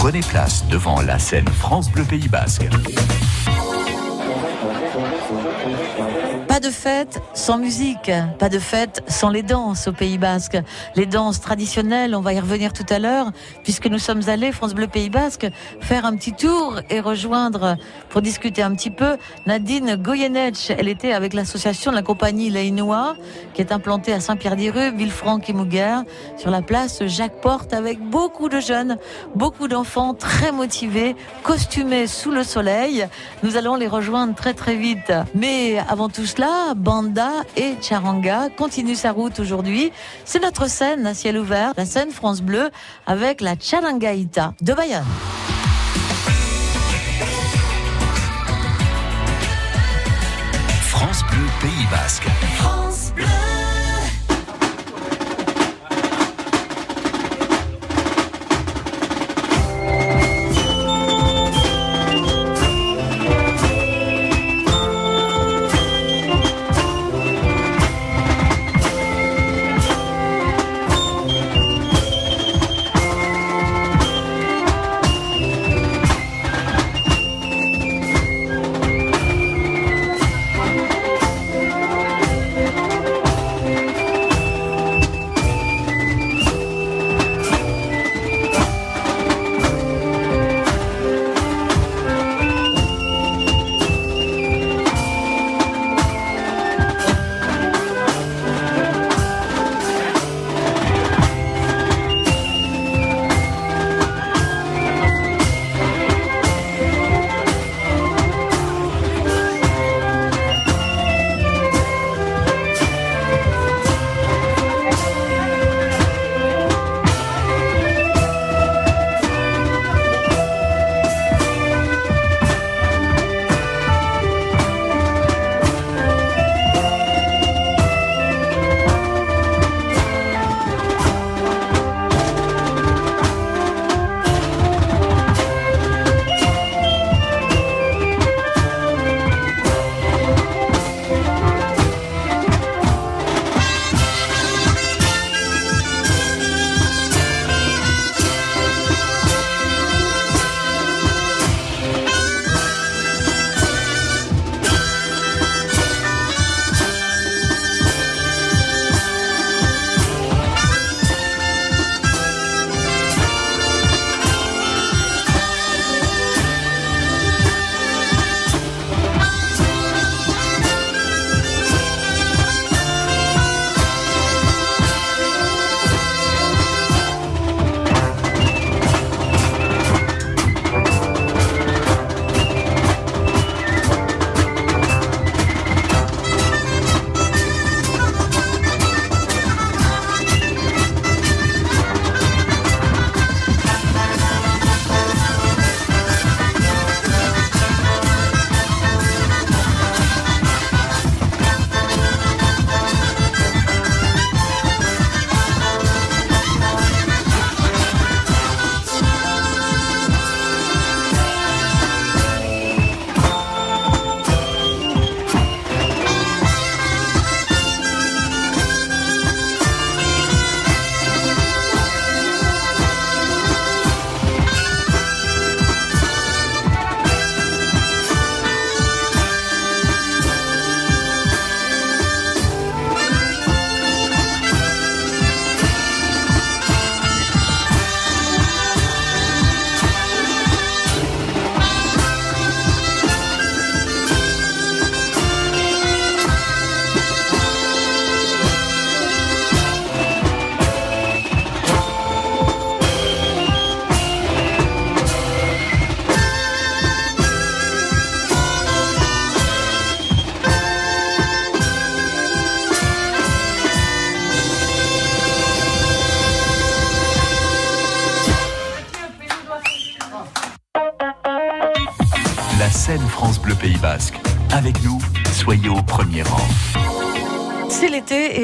Prenez place devant la scène France Bleu Pays Basque. Pas de fête sans musique, pas de fête sans les danses au Pays Basque. Les danses traditionnelles, on va y revenir tout à l'heure, puisque nous sommes allés, France Bleu Pays Basque, faire un petit tour et rejoindre, pour discuter un petit peu, Nadine Goyenech. Elle était avec l'association de la compagnie Leinoa, qui est implantée à Saint-Pierre-des-Rues, Villefranc et Mouguer, sur la place Jacques Porte, avec beaucoup de jeunes, beaucoup d'enfants très motivés, costumés sous le soleil. Nous allons les rejoindre très très vite. Mais avant tout cela, Banda et Charanga continue sa route aujourd'hui. C'est notre scène à ciel ouvert, la scène France Bleu, avec la Charangaïta de Bayonne. France Bleu Pays Basque.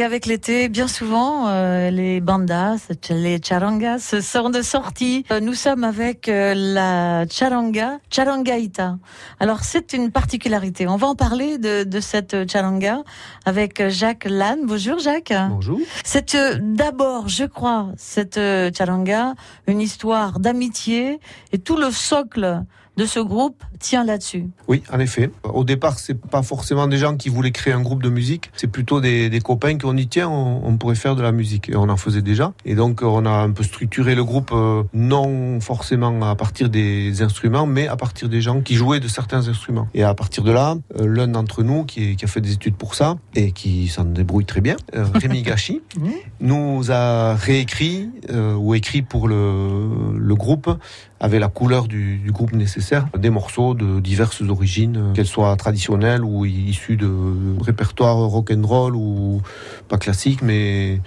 Avec l'été, bien souvent, euh, les bandas, les charangas sont de sortie. Euh, nous sommes avec euh, la charanga, charangaita. Alors c'est une particularité. On va en parler de, de cette charanga avec Jacques Lannes. Bonjour Jacques. Bonjour. C'est d'abord, je crois, cette charanga, une histoire d'amitié et tout le socle de ce groupe tient là-dessus. Oui, en effet. Au départ, c'est pas forcément des gens qui voulaient créer un groupe de musique, c'est plutôt des, des, copains qui ont dit tiens, on, pourrait faire de la musique. Et on en faisait déjà. Et donc, on a un peu structuré le groupe, euh, non forcément à partir des instruments, mais à partir des gens qui jouaient de certains instruments. Et à partir de là, euh, l'un d'entre nous, qui, qui, a fait des études pour ça, et qui s'en débrouille très bien, euh, Rémi Gachi, nous a réécrit ou écrit pour le, le groupe avec la couleur du, groupe nécessaire, des morceaux de diverses origines, qu'elles soient traditionnelles ou issues de répertoires rock and roll ou pas classiques, mais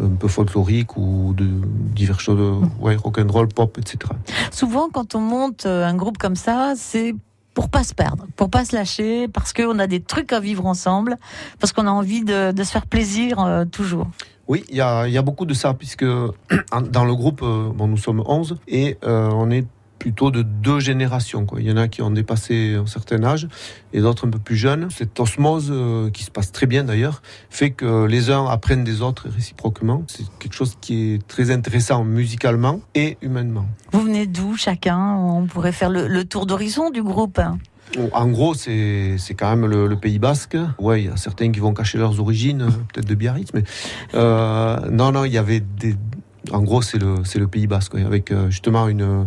un peu folklorique ou de diverses choses, ouais, rock and roll, pop, etc. Souvent, quand on monte un groupe comme ça, c'est pour pas se perdre, pour pas se lâcher, parce qu'on a des trucs à vivre ensemble, parce qu'on a envie de, se faire plaisir euh, toujours. Oui, il y a, beaucoup de ça, puisque dans le groupe, euh, bon, nous sommes 11, et euh, on est plutôt de deux générations. Il y en a qui ont dépassé un certain âge et d'autres un peu plus jeunes. Cette osmose, euh, qui se passe très bien d'ailleurs, fait que les uns apprennent des autres réciproquement. C'est quelque chose qui est très intéressant musicalement et humainement. Vous venez d'où chacun? On pourrait faire le, le tour d'horizon du groupe en gros, c'est quand même le, le, Pays Basque. Ouais, il y a certains qui vont cacher leurs origines, euh, peut-être de Biarritz, mais euh, non, non, il y avait des. En gros, c'est le, le Pays Basque, avec euh, justement une,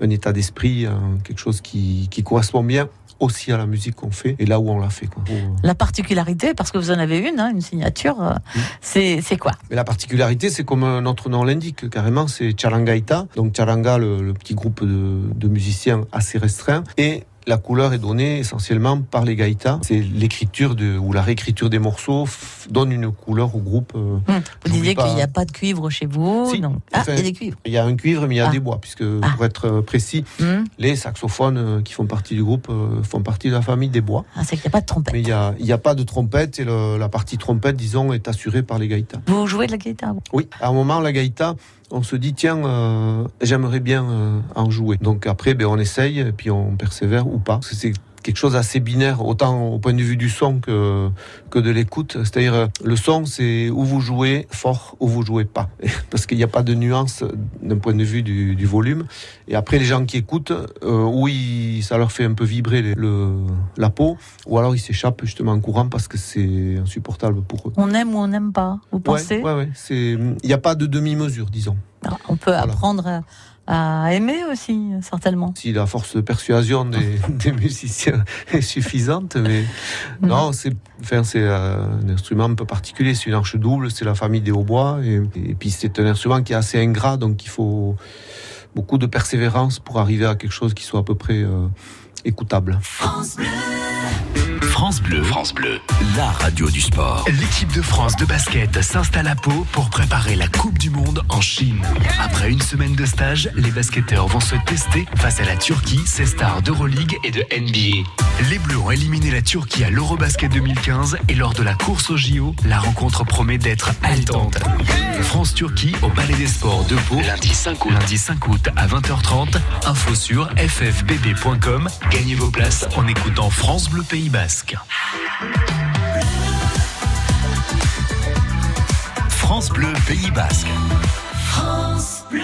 un état d'esprit, quelque chose qui, qui correspond bien aussi à la musique qu'on fait et là où on l'a fait. Quoi. La particularité, parce que vous en avez une, hein, une signature, c'est quoi? Mais La particularité, c'est comme notre nom l'indique, carrément, c'est Charangaita. Donc Charanga, le, le petit groupe de, de, musiciens assez restreint. Et la couleur est donnée essentiellement par les gaïtas. C'est l'écriture de, ou la réécriture des morceaux donne une couleur au groupe. Euh, hum. Vous disiez qu'il n'y a pas de cuivre chez vous. Ah, il y a des cuivres. Il y a un cuivre, mais il y a ah. des bois, puisque ah. pour être euh, précis, hum. les saxophones euh, qui font partie du groupe font partie de la famille des bois. Ah, c'est qu'il n'y a pas de trompette. Mais il n'y a, a, pas de trompette et la partie trompette, disons, est assurée par les gaïtas. Vous jouez de la gaïta Oui, à un moment, la gaïta, on se dit tiens, euh, j'aimerais bien euh, en jouer. Donc après, ben, on essaye puis on persévère ou pas. Quelque chose d'assez binaire, autant au point de vue du son que, que de l'écoute. C'est-à-dire, le son, c'est où vous jouez fort, ou vous jouez pas. Parce qu'il n'y a pas de nuance d'un point de vue du, du, volume. Et après, les gens qui écoutent, euh, oui, ça leur fait un peu vibrer le, la peau, ou alors ils s'échappent justement en courant parce que c'est insupportable pour eux. On aime ou on n'aime pas, vous pensez? Ouais, ouais, Il n'y a pas de demi-mesure, disons. On peut apprendre à aimer aussi, certainement. Si la force de persuasion des, musiciens est suffisante, mais non, c'est enfin, c'est euh, un instrument un peu particulier. C'est une arche double, c'est la famille des hautbois, et, et puis c'est un instrument qui est assez ingrat, donc il faut beaucoup de persévérance pour arriver à quelque chose qui soit à peu près euh, écoutable. France Bleu. France Bleu. France Bleu. La radio du sport. L'équipe de France de basket s'installe à Pau pour préparer la Coupe du Monde en Chine. Après une semaine de stage, les basketteurs vont se tester face à la Turquie, ses stars d'Euroleague et de NBA. Les Bleus ont éliminé la Turquie à l'Eurobasket 2015 et lors de la course au JO, la rencontre promet d'être haletante. France-Turquie au Palais des Sports de Pau, lundi 5 août, lundi 5 août à 20h30. Info sur ffbb.com. Gagnez vos places en écoutant France Bleu Pays Basque. France Bleu Pays Basque. France Bleu.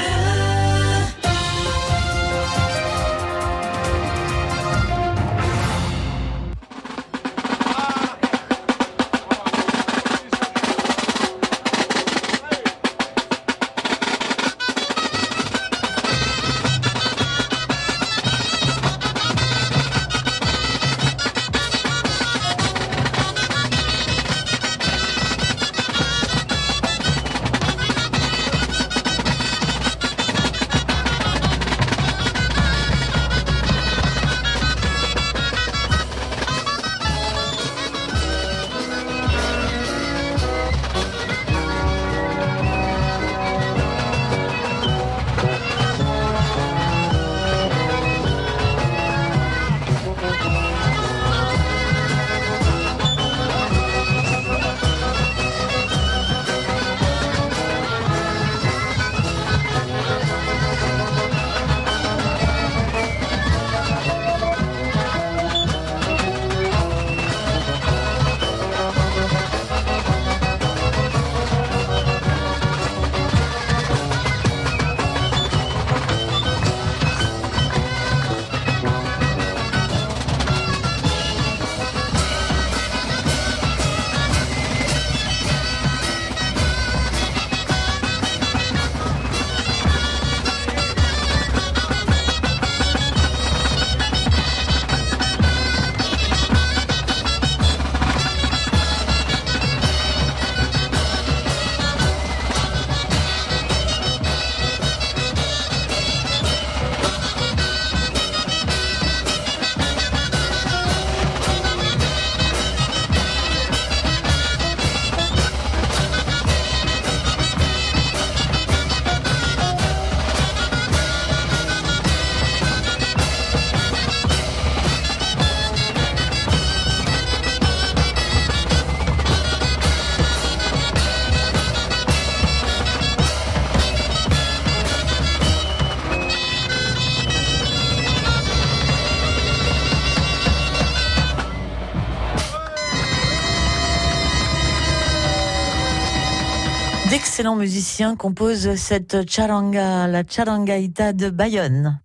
Excellent musicien compose cette charanga, la charangaïta de Bayonne.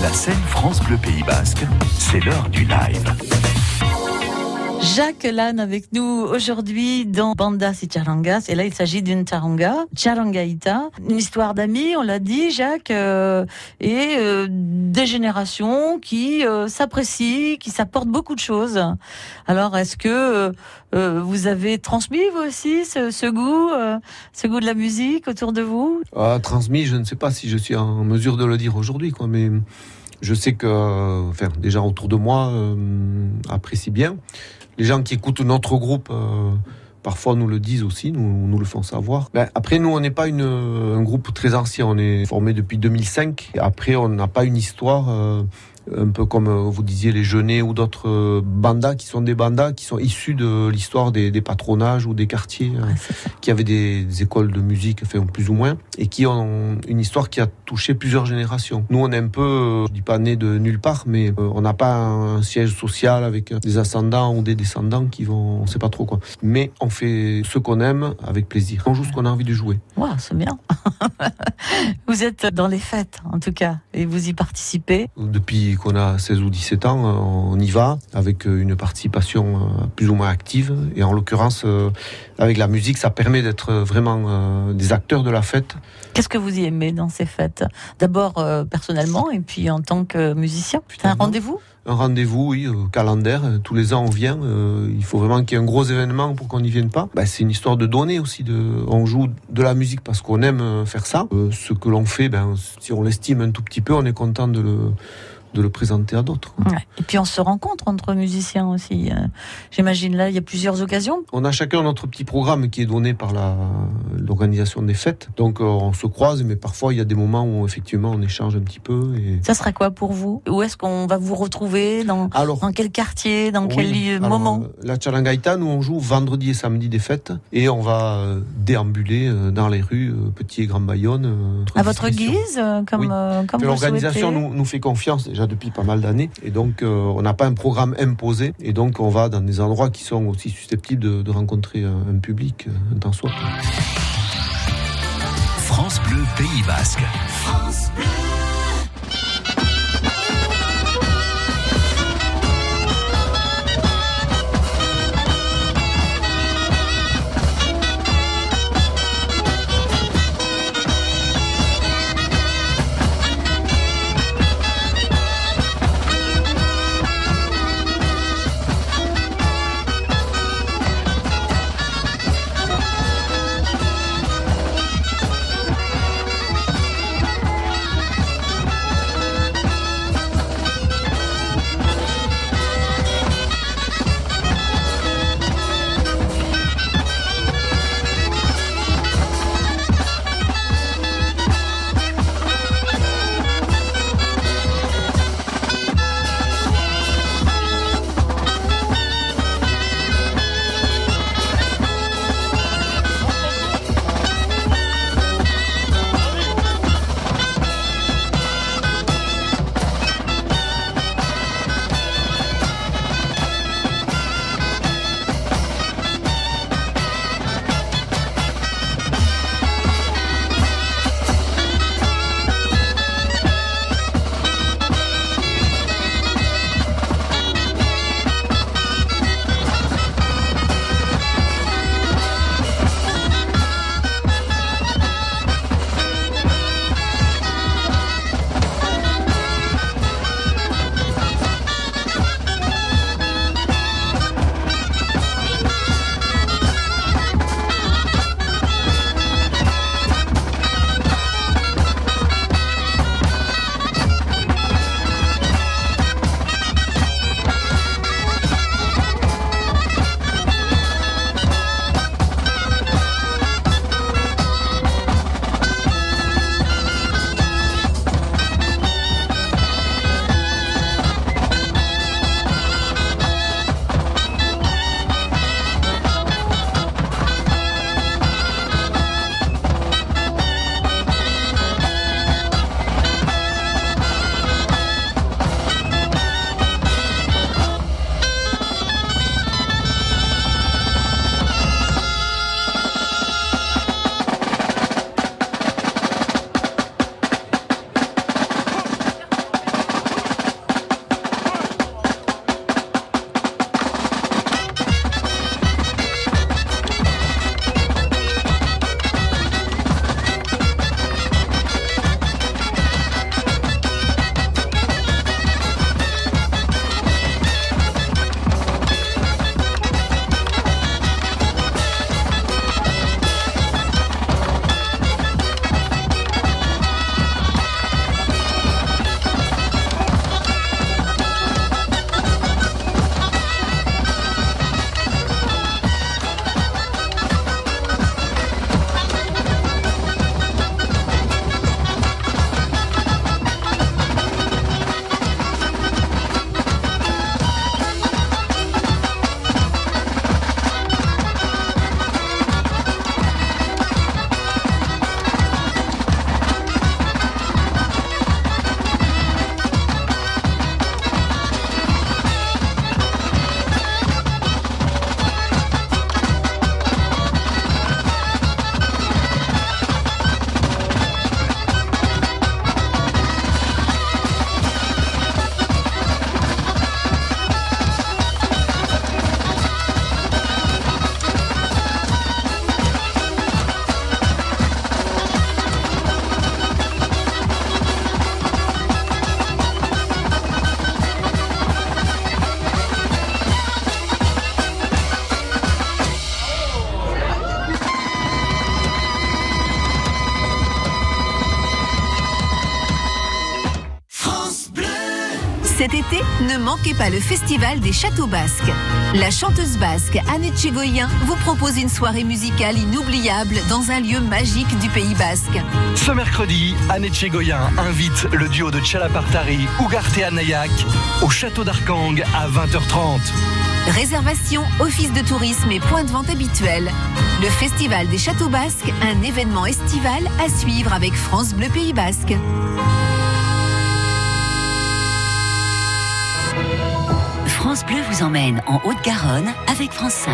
La scène France Bleu Pays Basque, c'est l'heure du live. Jacques Lannes avec nous aujourd'hui dans Banda si Charangas. Et là, il s'agit d'une charanga, Charangaïta. Une histoire d'amis, on l'a dit, Jacques, euh, et euh, des générations qui euh, s'apprécient, qui s'apportent beaucoup de choses. Alors, est-ce que vous avez transmis, vous aussi, ce, ce goût, ce goût de la musique autour de vous? Ah, Transmis, je ne sais pas si je suis en mesure de le dire aujourd'hui, quoi, mais je sais que, enfin, déjà autour de moi, apprécient bien les gens qui écoutent notre groupe euh, parfois nous le disent aussi, nous, le font savoir. Ben, après, nous, on n'est pas un groupe très ancien, on est formé depuis 2005. Après, on n'a pas une histoire. Euh, un peu comme euh, vous disiez les Genêts ou d'autres euh, bandas qui sont des bandas qui sont issus de l'histoire des, des, patronages ou des quartiers euh, qui avaient des, des, écoles de musique, enfin plus ou moins, et qui ont une histoire qui a touché plusieurs générations. Nous, on est un peu, je dis pas né de nulle part, mais on n'a pas un siège social avec des ascendants ou des descendants qui vont, on sait pas trop quoi. Mais on fait ce qu'on aime avec plaisir. On joue ce qu'on a envie de jouer. Wow, c'est bien. vous êtes dans les fêtes, en tout cas, et vous y participez. Depuis qu'on a 16 ou 17 ans, on y va avec une participation euh, plus ou moins active. Et en l'occurrence, euh, avec la musique, ça permet d'être vraiment euh, des acteurs de la fête. Qu'est-ce que vous y aimez dans ces fêtes? D'abord personnellement et puis en tant que musicien. C'est un rendez-vous? Un rendez-vous, oui, calendaire. Tous les ans, on vient. il faut vraiment qu'il y ait un gros événement pour qu'on n'y vienne pas. Ben, c'est une histoire de donner aussi. De, on joue de la musique parce qu'on aime faire ça. ce que l'on fait, ben, si on l'estime un tout petit peu, on est content de le de le présenter à d'autres. Et puis on se rencontre entre musiciens aussi. Euh, j'imagine là, il y a plusieurs occasions. On a chacun notre petit programme qui est donné par l'organisation des fêtes. Donc euh, on se croise, mais parfois il y a des moments où effectivement on échange un petit peu. Et... Ça sera quoi pour vous? Où est-ce qu'on va vous retrouver? Dans, dans quel quartier? Dans quel moment La Chalangaïta, nous on joue vendredi et samedi des fêtes et on va euh, déambuler dans les rues, petit et grand Bayonne. À votre guise, comme, oui. comme L'organisation nous, nous fait confiance depuis pas mal d'années. Et donc, euh, on n'a pas un programme imposé. Et donc, on va dans des endroits qui sont aussi susceptibles de, rencontrer un, public, un temps soit. France Bleu Pays Basque. France Bleu. Cet été, ne manquez pas le Festival des Châteaux Basques. La chanteuse basque Anne Tchegoyen vous propose une soirée musicale inoubliable dans un lieu magique du Pays Basque. Ce mercredi, Anne Tchegoyen invite le duo de Tchalapartari, Ugarte Nayak au Château d'Arkang à 20h30. Réservation, office de tourisme et point de vente habituel. Le Festival des Châteaux Basques, un événement estival à suivre avec France Bleu Pays Basque. France Bleu vous emmène en Haute-Garonne avec France 5.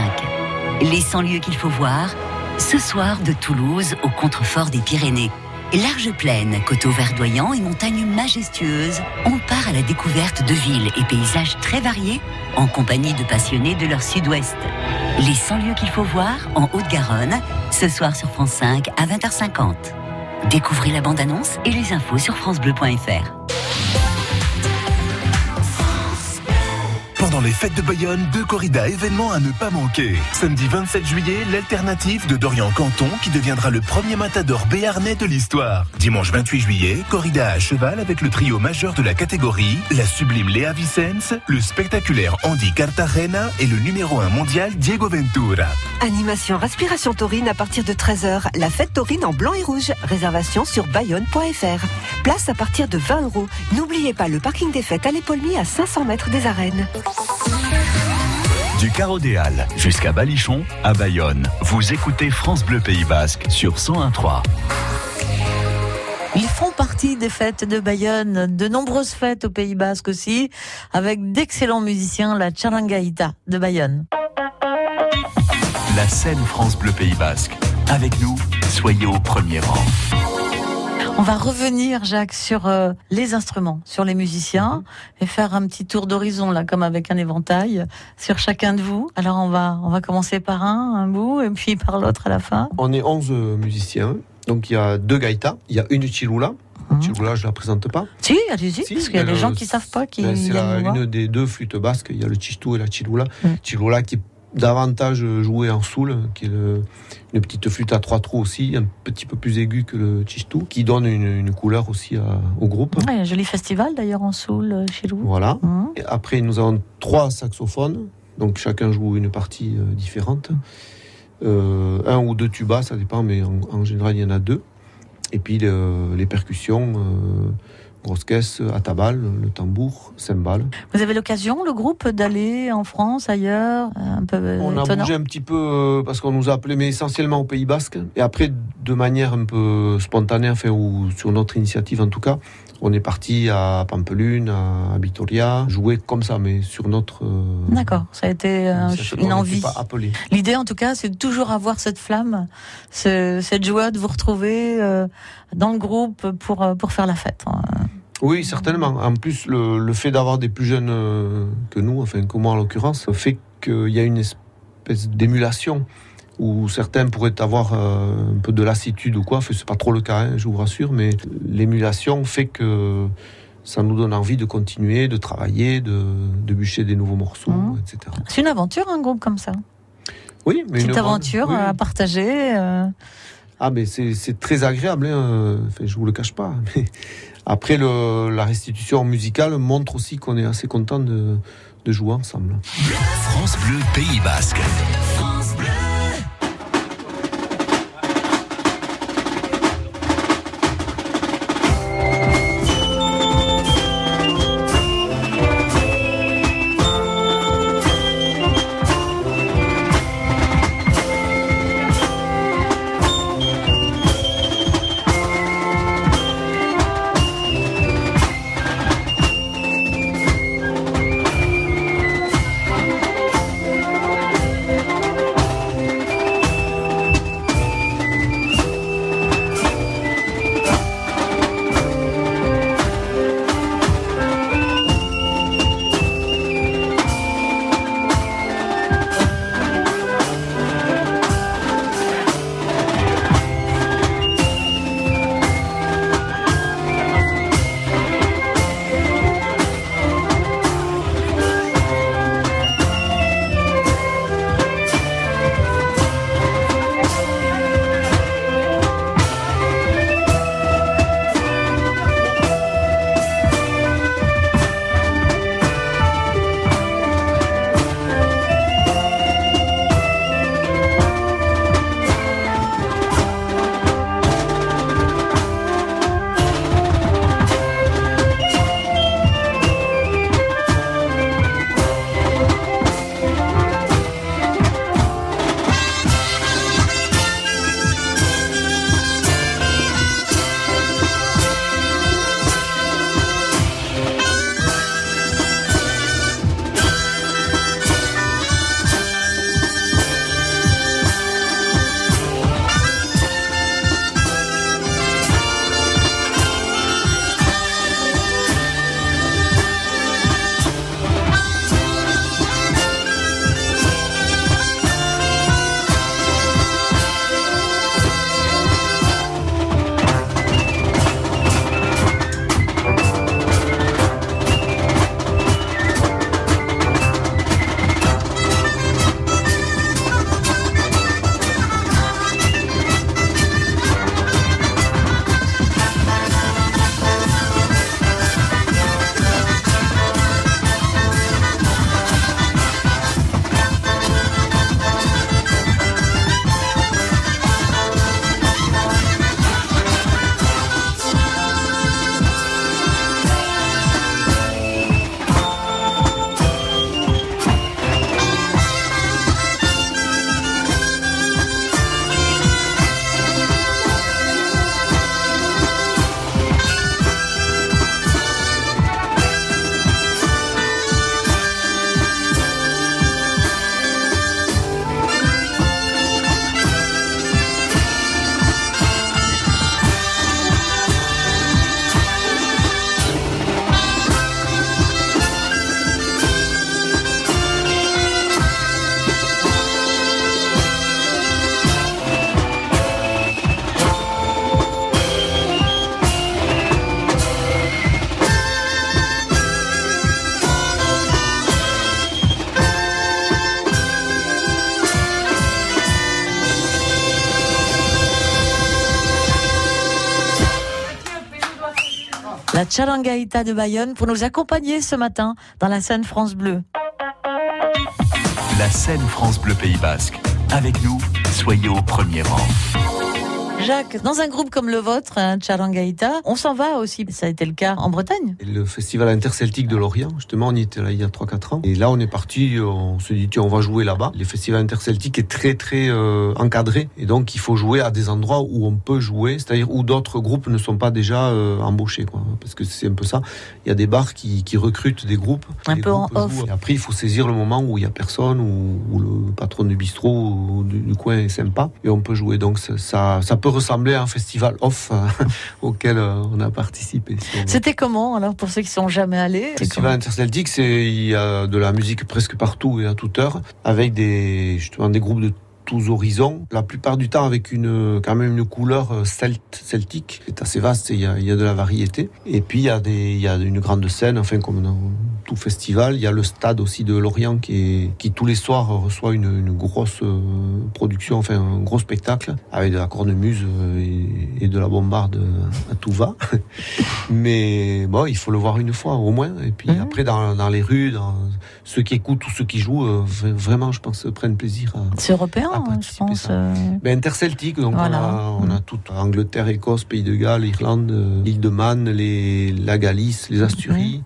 Les 100 lieux qu'il faut voir, ce soir de Toulouse au contrefort des Pyrénées. Large plaine, coteaux verdoyants et montagnes majestueuses, on part à la découverte de villes et paysages très variés en compagnie de passionnés de leur sud-ouest. Les 100 lieux qu'il faut voir en Haute-Garonne, ce soir sur France 5 à 20h50. Découvrez la bande-annonce et les infos sur francebleu.fr. Pendant les fêtes de Bayonne, deux corridas événements à ne pas manquer. Samedi 27 juillet, l'alternative de Dorian Canton qui deviendra le premier matador béarnais de l'histoire. Dimanche 28 juillet, corrida à cheval avec le trio majeur de la catégorie, la sublime Léa Vicens, le spectaculaire Andy Cartagena et le numéro 1 mondial Diego Ventura. Animation Respiration Taurine à partir de 13h. La fête taurine en blanc et rouge. Réservation sur bayonne.fr. Place à partir de 20 euros. N'oubliez pas le parking des fêtes à l'Épaulemis à 500 mètres des arènes. Du Halles jusqu'à Balichon, à Bayonne, vous écoutez France Bleu Pays Basque sur 101.3. Ils font partie des fêtes de Bayonne, de nombreuses fêtes au Pays Basque aussi, avec d'excellents musiciens, la Charangaïta de Bayonne. La scène France Bleu Pays Basque. Avec nous, soyez au premier rang. On va revenir, Jacques, sur euh, les instruments, sur les musiciens, et faire un petit tour d'horizon, là, comme avec un éventail, sur chacun de vous. Alors, on va, on va commencer par un, un bout, et puis par l'autre à la fin. On est 11 musiciens. Donc, il y a deux gaïtas, il y a une chilula. Mhm. Chilula, je la présente pas. Si, allez-y, Si, parce qu'il y a des gens le- qui savent pas, qui Ben, c'est une des deux flûtes basques. Il y a le chistu et la chilula. Mm. Chilula qui est davantage joué en soul, qui est le- une petite flûte à trois trous aussi, un petit peu plus aiguë que le chistu, qui donne une, une couleur aussi à- au groupe. Ouais, un joli festival d'ailleurs en Soul euh, chez vous. Voilà. Et après, nous avons trois saxophones, donc chacun joue une partie euh, différente. Euh, un ou deux tubas, ça dépend, mais en, en général, il y en a deux. Et puis le- les percussions, euh, grosse caisse, atabal, le tambour, cymbale. Vous avez l'occasion, le groupe, d'aller en France, ailleurs, un peu euh, On a étonnant. bougé un petit peu euh, parce qu'on nous a appelés, mais essentiellement au Pays Basque. Et après, de manière un peu spontanée, enfin, ou sur notre initiative en tout cas, on est parti à Pampelune, à Vitoria, jouer comme ça, mais sur notre. euh, D'accord, ça a été euh, une envie. L'idée, en tout cas, c'est de toujours avoir cette flamme, ce- cette joie de vous retrouver euh, dans le groupe pour, pour faire la fête. hein. Oui, certainement. En plus, le, le fait d'avoir des plus jeunes que nous, enfin que moi en l'occurrence, fait qu'il y a une espèce d'émulation où certains pourraient avoir euh, un peu de lassitude ou quoi. Enfin, c'est pas trop le cas, hein, je vous rassure, mais l'émulation fait que ça nous donne envie de continuer, de travailler, de, de bûcher des nouveaux morceaux, Mhm. etc. C'est une aventure, un groupe comme ça? Oui, mais Petite une aventure oui. à partager. euh, Ah, mais c'est c'est très agréable, hein. enfin, je vous le cache pas. Mais après, le, la restitution musicale montre aussi qu'on est assez content de, de jouer ensemble. France Bleu Pays Basque. La Charangaïta de Bayonne pour nous accompagner ce matin dans la scène France Bleu. La scène France Bleu Pays Basque. Avec nous, soyez au premier rang. Jacques, dans un groupe comme le vôtre, hein, Charangaïta, on s'en va aussi. Ça a été le cas en Bretagne. Et le festival interceltique de Lorient, justement, on y était là il y a 3-4 ans. Et là, on est parti, on se dit, tiens, on va jouer là-bas. Le festival interceltique est très, très euh, encadré. Et donc, il faut jouer à des endroits où on peut jouer, c'est-à-dire où d'autres groupes ne sont pas déjà euh, embauchés. Quoi. Parce que c'est un peu ça. Il y a des bars qui, qui recrutent des groupes. Un peu en off. Et après, il faut saisir le moment où il y a personne, où, où le patron du bistrot ou du, du coin est sympa. Et on peut jouer. Donc, ça, ça peut ressembler à un festival off euh, auquel euh, on a participé. C'était comment alors pour ceux qui sont jamais allés Le festival interceltique, c'est il y a de la musique presque partout et à toute heure, avec des justement des groupes de tous horizons. La plupart du temps avec une quand même une couleur euh, celte, celtique. C'est assez vaste. et Il y, a, il y a de la variété. Et puis il y a des il y a une grande scène, enfin comme dans tout festival. Il y a le stade aussi de Lorient qui est qui tous les soirs reçoit une, une grosse euh, production, enfin un gros spectacle avec de la cornemuse euh, et, et de la bombarde à tout va. Mais bon, il faut le voir une fois au moins. Et puis Mhm. après, dans, dans les rues, dans ceux qui écoutent ou ceux qui jouent, vraiment, je pense, prennent plaisir à. C'est européen, hein, je pense. euh, Ben, interceltique, donc Voilà. on a, on a Mhm. tout Angleterre, Écosse, Pays de Galles, Irlande, euh, l'île de Man, les, la Galice, les Asturies,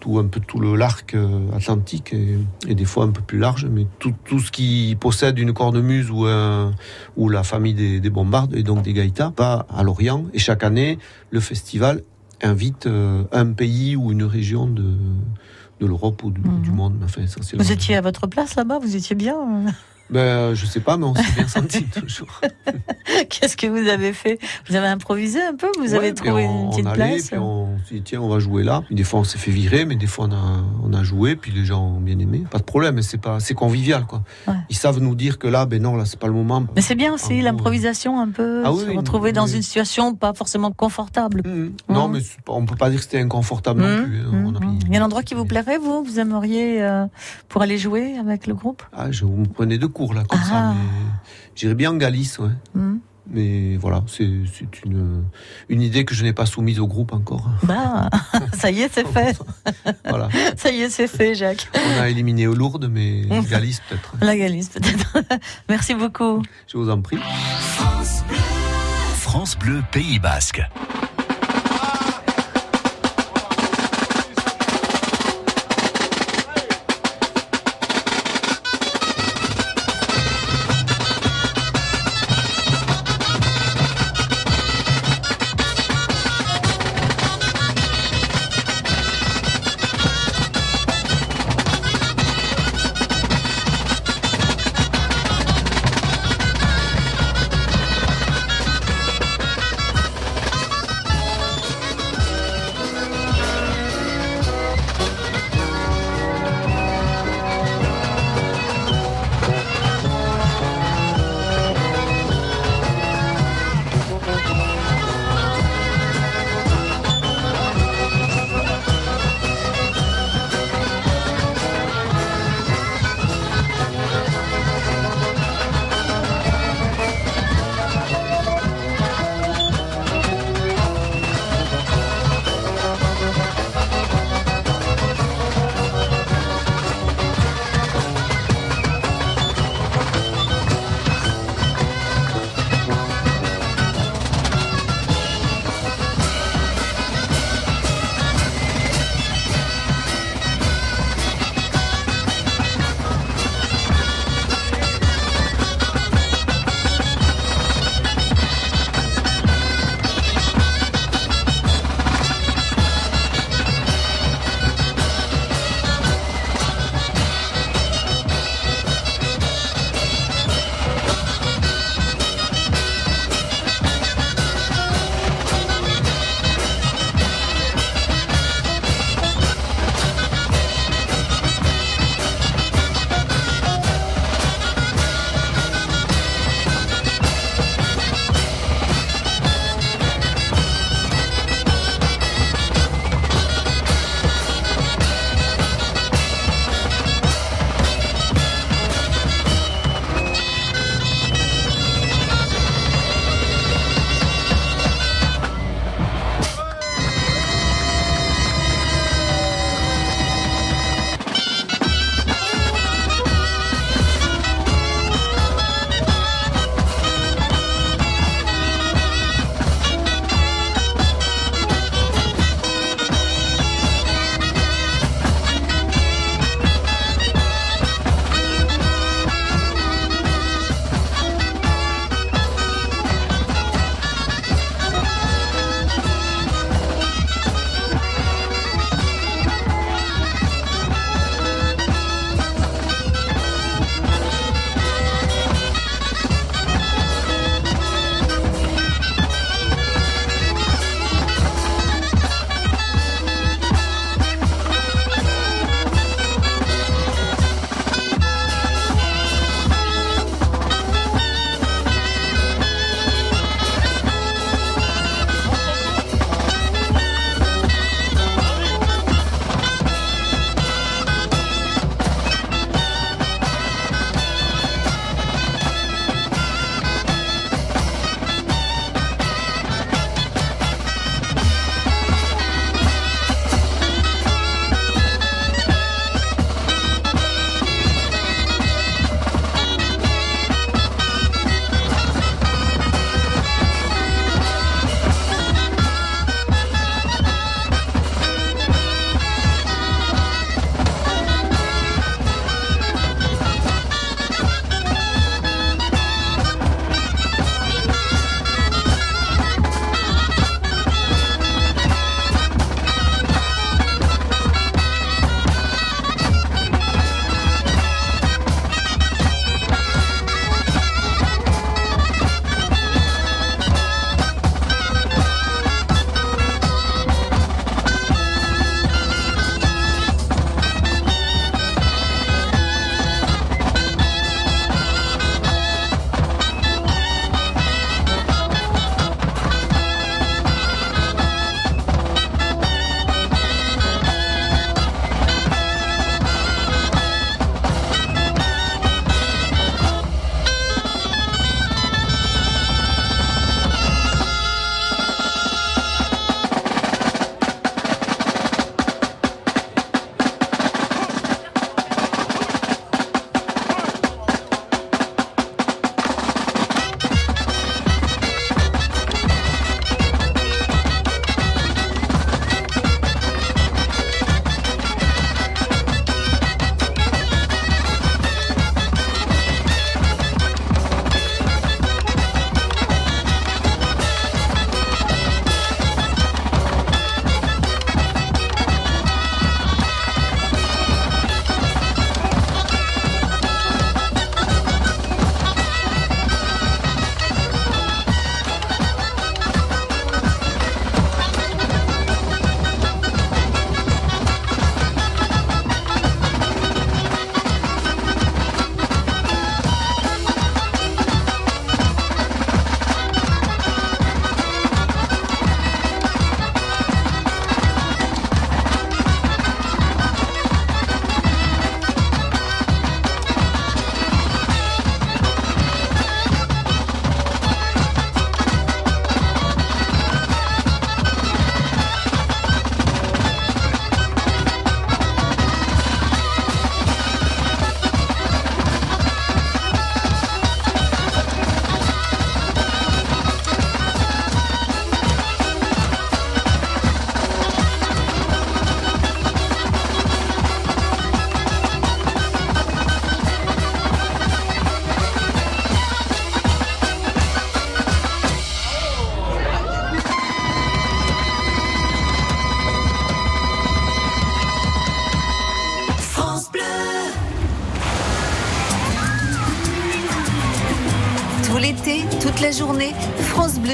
tout un peu tout le l'arc euh, atlantique et, et des fois un peu plus large, mais tout, tout ce qui possède une cornemuse ou un, ou la famille des, des bombardes et donc des gaïtas va à Lorient et chaque année le festival invite euh, un pays ou une région de de l'Europe ou du, Mhm. du monde, mais enfin essentiellement. Vous étiez à votre place là-bas Vous étiez bien euh Ben, je sais pas, mais on s'est bien senti toujours. Qu'est-ce que vous avez fait? Vous avez improvisé un peu? Vous Ouais, avez trouvé on, une petite on allait, place? puis on s'est dit, tiens, on va jouer là. Puis des fois, on s'est fait virer, mais des fois, on a, on a joué, puis les gens ont bien aimé. Pas de problème, mais c'est pas, c'est convivial, quoi. Ouais. Ils savent nous dire que là, ben non, là, c'est pas le moment. Mais c'est bien En aussi gros, l'improvisation un peu, Ah oui, se retrouver dans une situation pas forcément confortable. Mmh. Non, Mhm. mais c'est pas- on peut pas dire que c'était inconfortable Mmh, non plus. hein. On a ri-. Il y a un endroit qui vous plairait, vous? Vous aimeriez euh, pour aller jouer avec le groupe? Ah, je vous me prenez deux cours, là, comme Ah. ça. J'irais bien en Galice, ouais. Mmh. Mais voilà, c'est une, une idée que je n'ai pas soumise au groupe encore. Bah, ça y est, c'est fait. voilà. Ça y est, c'est fait, Jacques. On a éliminé Lourdes, mais. Galice, peut-être. La Galice, peut-être. Merci beaucoup. Je vous en prie. France Bleu Pays Basque.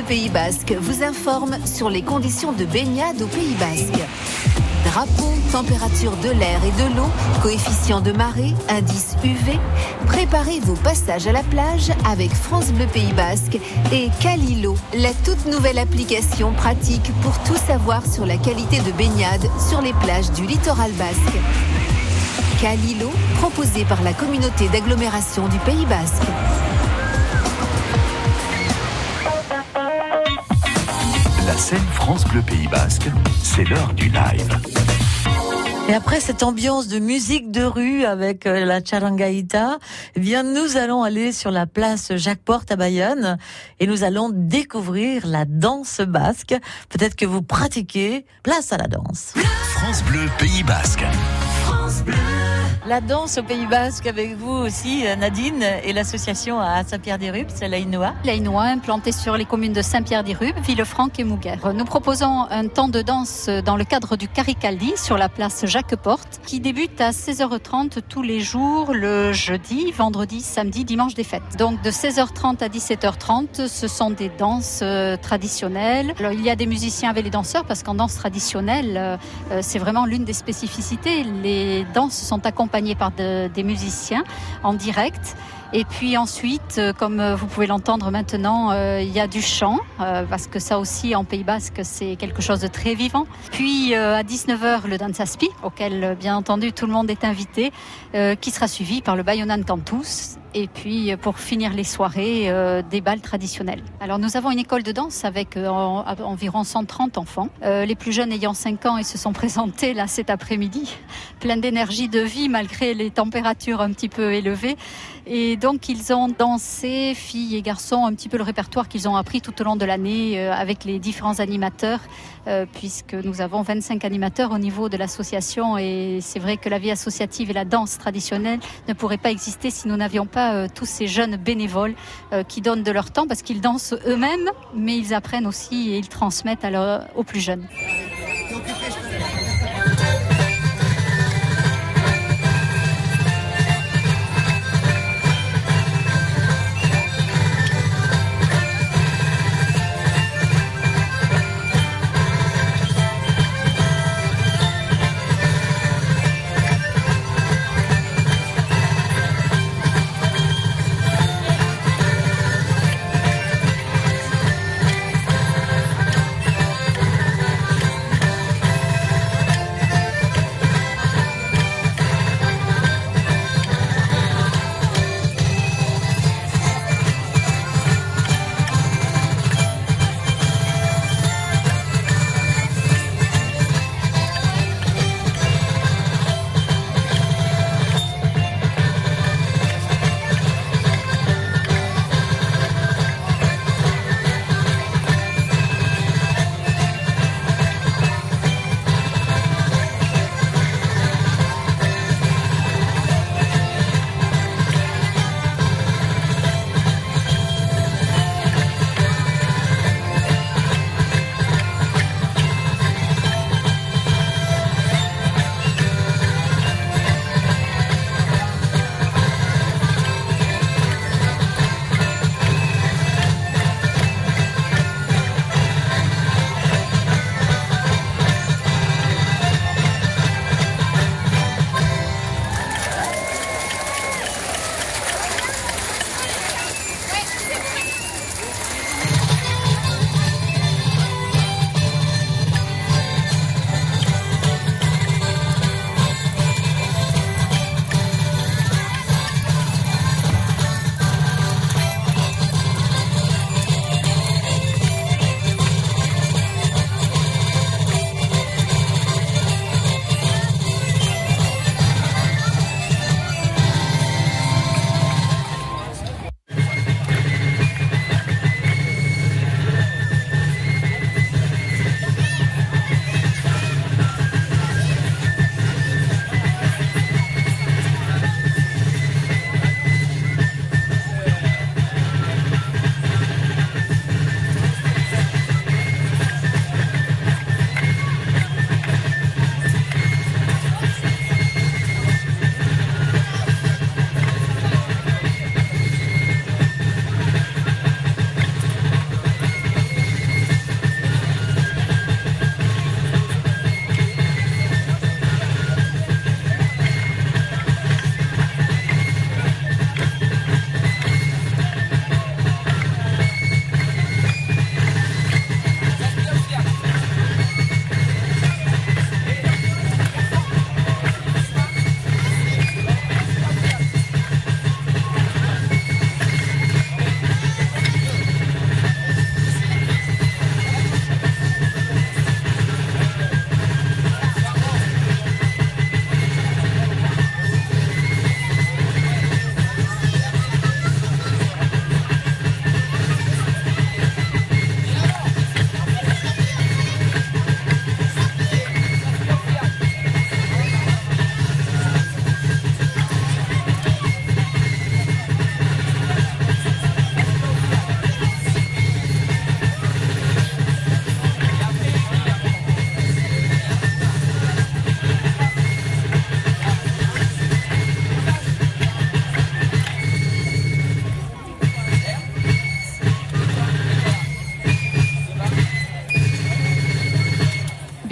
Pays Basque vous informe sur les conditions de baignade au Pays Basque. Drapeau, température de l'air et de l'eau, coefficient de marée, indice UV. Préparez vos passages à la plage avec France Bleu Pays Basque et Calilo, la toute nouvelle application pratique pour tout savoir sur la qualité de baignade sur les plages du littoral basque. Calilo, proposé par la communauté d'agglomération du Pays Basque. La scène France Bleu Pays Basque, c'est l'heure du live. Et après cette ambiance de musique de rue avec euh, la charangaïta, eh bien nous allons aller sur la place Jacques Porte à Bayonne et nous allons découvrir la danse basque. Peut-être que vous pratiquez. Place à la danse. France Bleu Pays Basque. La danse au Pays Basque avec vous aussi, euh, Nadine, et l'association à Saint-Pierre-des-Rupes, c'est la Inoa. La Inoa, implantée sur les communes de Saint-Pierre-des-Rupes, Villefranche et Mouguer. Nous proposons un temps de danse dans le cadre du Caricaldi sur la place Jacques Porte, qui débute à 16h30 tous les jours, le jeudi, vendredi, samedi, dimanche des fêtes. Donc de 16h30 à 17h30, ce sont des danses euh, traditionnelles. Il y a des musiciens avec les danseurs parce qu'en danse traditionnelle, euh, euh, c'est vraiment l'une des spécificités. Les danses sont accompagnées par de- des musiciens en direct. Et puis ensuite, euh, comme euh, vous pouvez l'entendre maintenant, euh, il y a du chant, parce que ça aussi en Pays Basque, c'est quelque chose de très vivant. Puis à 19h, le Dansaspi, auquel bien entendu tout le monde est invité, qui sera suivi par le Bayonan Cantus. Et puis pour finir les soirées, des balles traditionnels. Alors nous avons une école de danse avec environ 130 enfants. Les plus jeunes ayant 5 ans, ils se sont présentés là cet après-midi, plein d'énergie, de vie malgré les températures un petit peu élevées. Et donc ils ont dansé, filles et garçons, un petit peu le répertoire qu'ils ont appris tout au long de l'année euh, avec les différents animateurs, euh, puisque nous avons 25 animateurs au niveau de l'association. Et c'est vrai que la vie associative et la danse traditionnelle ne pourraient pas exister si nous n'avions pas euh, tous ces jeunes bénévoles qui donnent de leur temps, parce qu'ils dansent eux-mêmes, mais ils apprennent aussi et ils transmettent aux plus jeunes.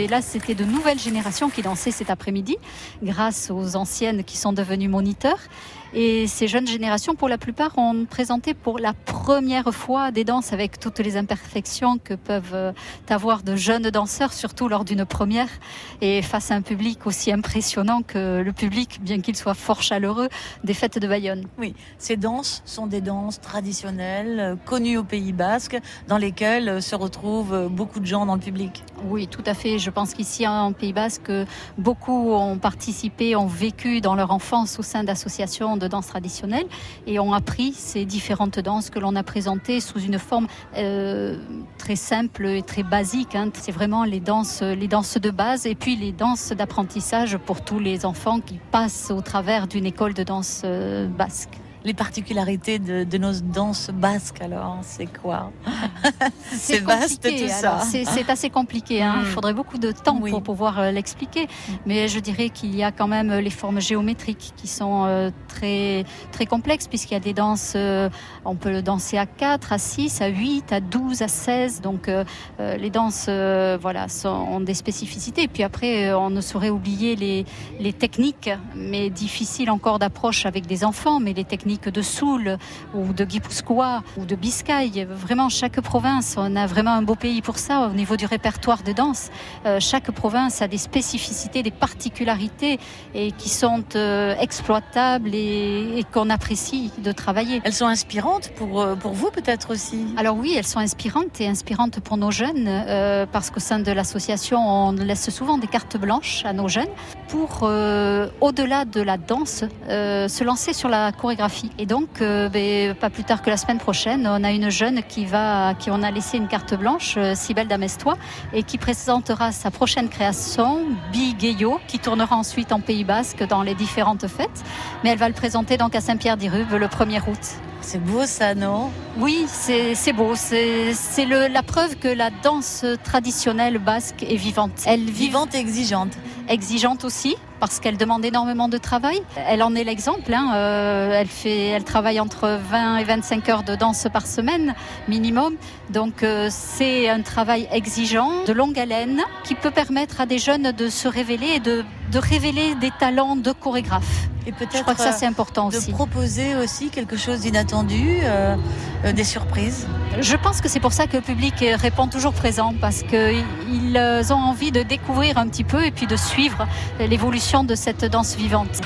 Ben là, c'était de nouvelles générations qui dansaient cet après-midi, grâce aux anciennes qui sont devenues moniteurs. Et ces jeunes générations, pour la plupart, ont présenté pour la première fois des danses avec toutes les imperfections que peuvent euh, avoir de jeunes danseurs, surtout lors d'une première, et face à un public aussi impressionnant que le public, bien qu'il soit fort chaleureux, des fêtes de Bayonne. Oui, ces danses sont des danses traditionnelles, euh, connues au Pays Basque, dans lesquelles euh, se retrouvent beaucoup de gens dans le public. Oui, tout à fait. Je pense qu'ici, en Pays Basque, beaucoup ont participé, ont vécu dans leur enfance au sein d'associations de danse traditionnelle et ont appris ces différentes danses que l'on a présentées sous une forme euh, très simple et très basique. Hein. C'est vraiment les danses, les danses de base et puis les danses d'apprentissage pour tous les enfants qui passent au travers d'une école de danse euh, basque les particularités de, nos danses basques alors C'est quoi C'est vaste tout ça. C'est assez compliqué. Hein. Il hmm. faudrait beaucoup de temps pour pouvoir euh, l'expliquer. Hmm. Mais je dirais qu'il y a quand même les formes géométriques qui sont euh, très, très complexes puisqu'il y a des danses, euh, on peut le danser à 4, à 6, à 8, à 12, à 16. Donc les danses voilà, sont, ont des spécificités. Et puis après, on ne saurait oublier les, les techniques, mais difficiles encore d'approche avec des enfants, mais les techniques de Soule ou de Guipuscoa ou de Biscaye. Vraiment, chaque province, on a vraiment un beau pays pour ça au niveau du répertoire de danse. Euh, chaque province a des spécificités, des particularités et qui sont euh, exploitables et, qu'on apprécie de travailler. Elles sont inspirantes pour, euh, pour vous peut-être aussi? Alors oui, elles sont inspirantes et inspirantes pour nos jeunes parce qu'au sein de l'association, on laisse souvent des cartes blanches à nos jeunes pour, au-delà de la danse, se lancer sur la chorégraphie. Et donc, euh, ben, pas plus tard que la semaine prochaine, on a une jeune qui va, qui on a laissé une carte blanche, euh, Sibelle Damestois, et qui présentera sa prochaine création, Bigueyo, qui tournera ensuite en Pays Basque dans les différentes fêtes. Mais elle va le présenter donc à Saint-Pierre-d'Irube le 1er août. C'est beau ça, non? Oui, c'est beau. C'est la preuve que la danse traditionnelle basque est vivante. Elle vivante et exigeante. Exigeante aussi, parce qu'elle demande énormément de travail. Elle en est l'exemple. Hein. Euh, elle, fait, elle travaille entre 20 et 25 heures de danse par semaine minimum. Donc euh, c'est un travail exigeant, de longue haleine, qui peut permettre à des jeunes de se révéler et de, de révéler des talents de chorégraphe. Et peut-être Je crois que ça c'est important de aussi. De proposer aussi quelque chose d'inattendu, euh, des surprises. Je pense que c'est pour ça que le public répond toujours présent parce qu'ils ont envie de découvrir un petit peu et puis de suivre l'évolution de cette danse vivante.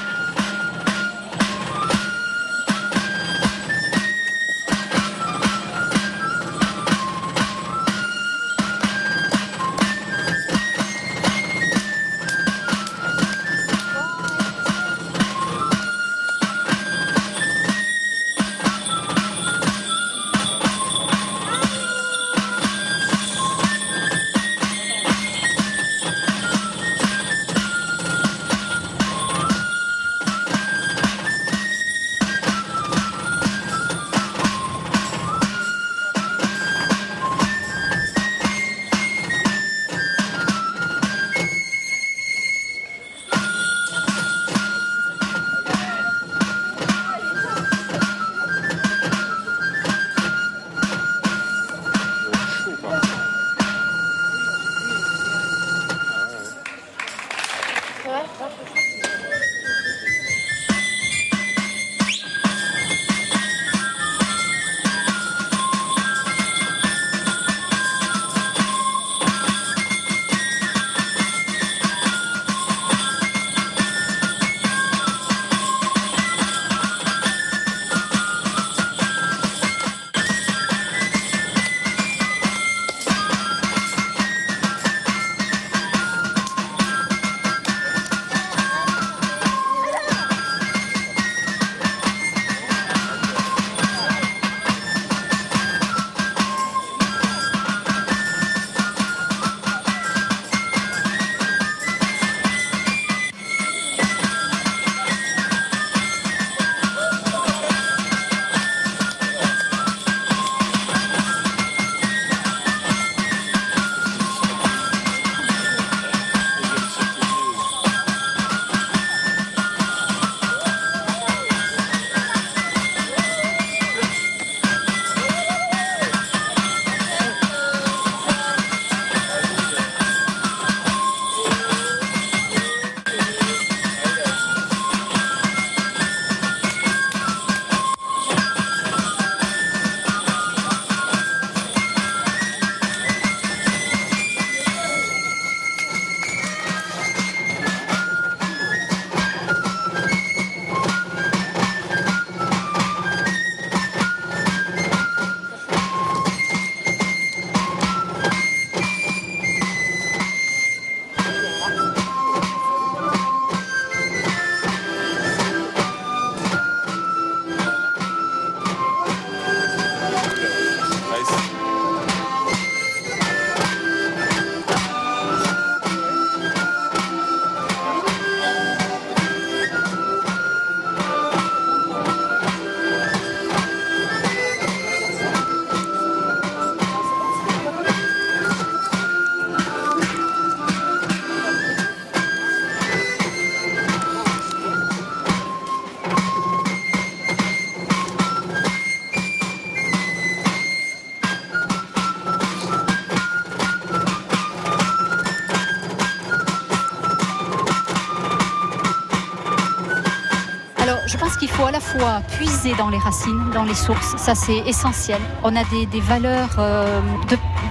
Je pense qu'il faut à la fois puiser dans les racines, dans les sources, ça c'est essentiel. On a des, valeurs euh,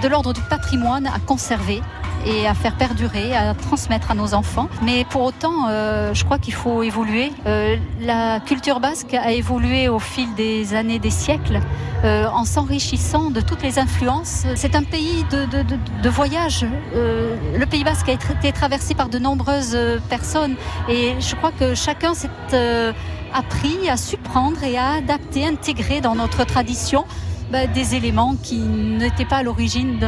de, l'ordre du patrimoine à conserver et à faire perdurer, à transmettre à nos enfants. Mais pour autant, euh, je crois qu'il faut évoluer. Euh, la culture basque a évolué au fil des années, des siècles, en s'enrichissant de toutes les influences. C'est un pays de, de, voyage. Le Pays basque a été traversé par de nombreuses personnes et je crois que chacun s'est appris à supprendre et à adapter, intégrer dans notre tradition bah, des éléments qui n'étaient pas à l'origine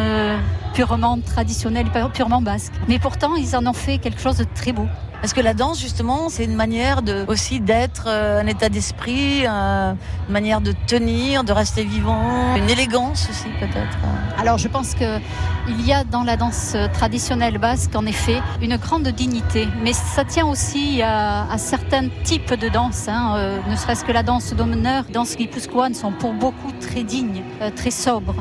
purement traditionnels, purement basques. Mais pourtant, ils en ont fait quelque chose de très beau. Parce que la danse, justement, c'est une manière de, aussi d'être euh, un état d'esprit, euh, une manière de tenir, de rester vivant, une élégance aussi peut-être. Alors je pense que il y a dans la danse traditionnelle basque, en effet, une grande dignité. Mais ça tient aussi à, à certains types de danse, hein, euh, ne serait-ce que la danse d'honneur, danse guipuscoane sont pour beaucoup très dignes, euh, très sobres.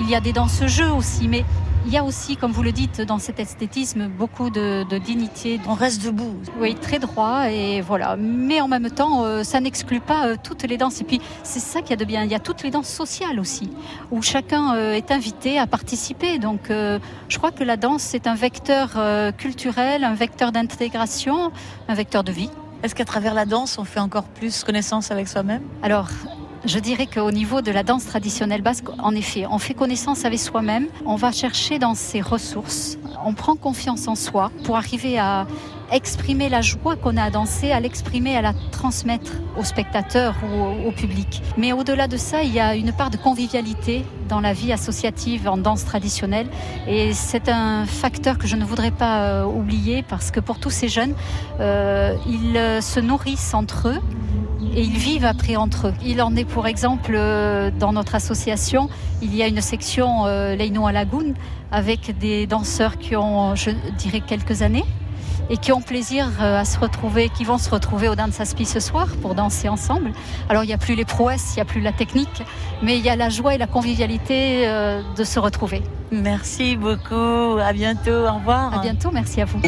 Il y a des danses-jeux aussi, mais il y a aussi, comme vous le dites, dans cet esthétisme, beaucoup de, de dignité. On reste debout. Oui, très droit et voilà. Mais en même temps, euh, ça n'exclut pas euh, toutes les danses. Et puis, c'est ça qu'il y a de bien. Il y a toutes les danses sociales aussi, où chacun euh, est invité à participer. Donc, je crois que la danse, c'est un vecteur culturel, un vecteur d'intégration, un vecteur de vie. Est-ce qu'à travers la danse, on fait encore plus connaissance avec soi-même? Alors, je dirais qu'au niveau de la danse traditionnelle basque, en effet, on fait connaissance avec soi-même, on va chercher dans ses ressources, on prend confiance en soi pour arriver à exprimer la joie qu'on a à danser, à l'exprimer, à la transmettre aux spectateurs ou au, public. Mais au-delà de ça, il y a une part de convivialité dans la vie associative en danse traditionnelle et c'est un facteur que je ne voudrais pas euh, oublier parce que pour tous ces jeunes, euh, ils euh, se nourrissent entre eux et ils vivent après entre eux. Il en est pour exemple euh, dans notre association, il y a une section euh, Leino à Lagoon avec des danseurs qui ont, je dirais, quelques années et qui ont plaisir euh, à se retrouver, qui vont se retrouver au Dance Aspi ce soir pour danser ensemble. Alors il n'y a plus les prouesses, il n'y a plus la technique, mais il y a la joie et la convivialité euh, de se retrouver. Merci beaucoup. À bientôt. Au revoir. À bientôt. Merci à vous.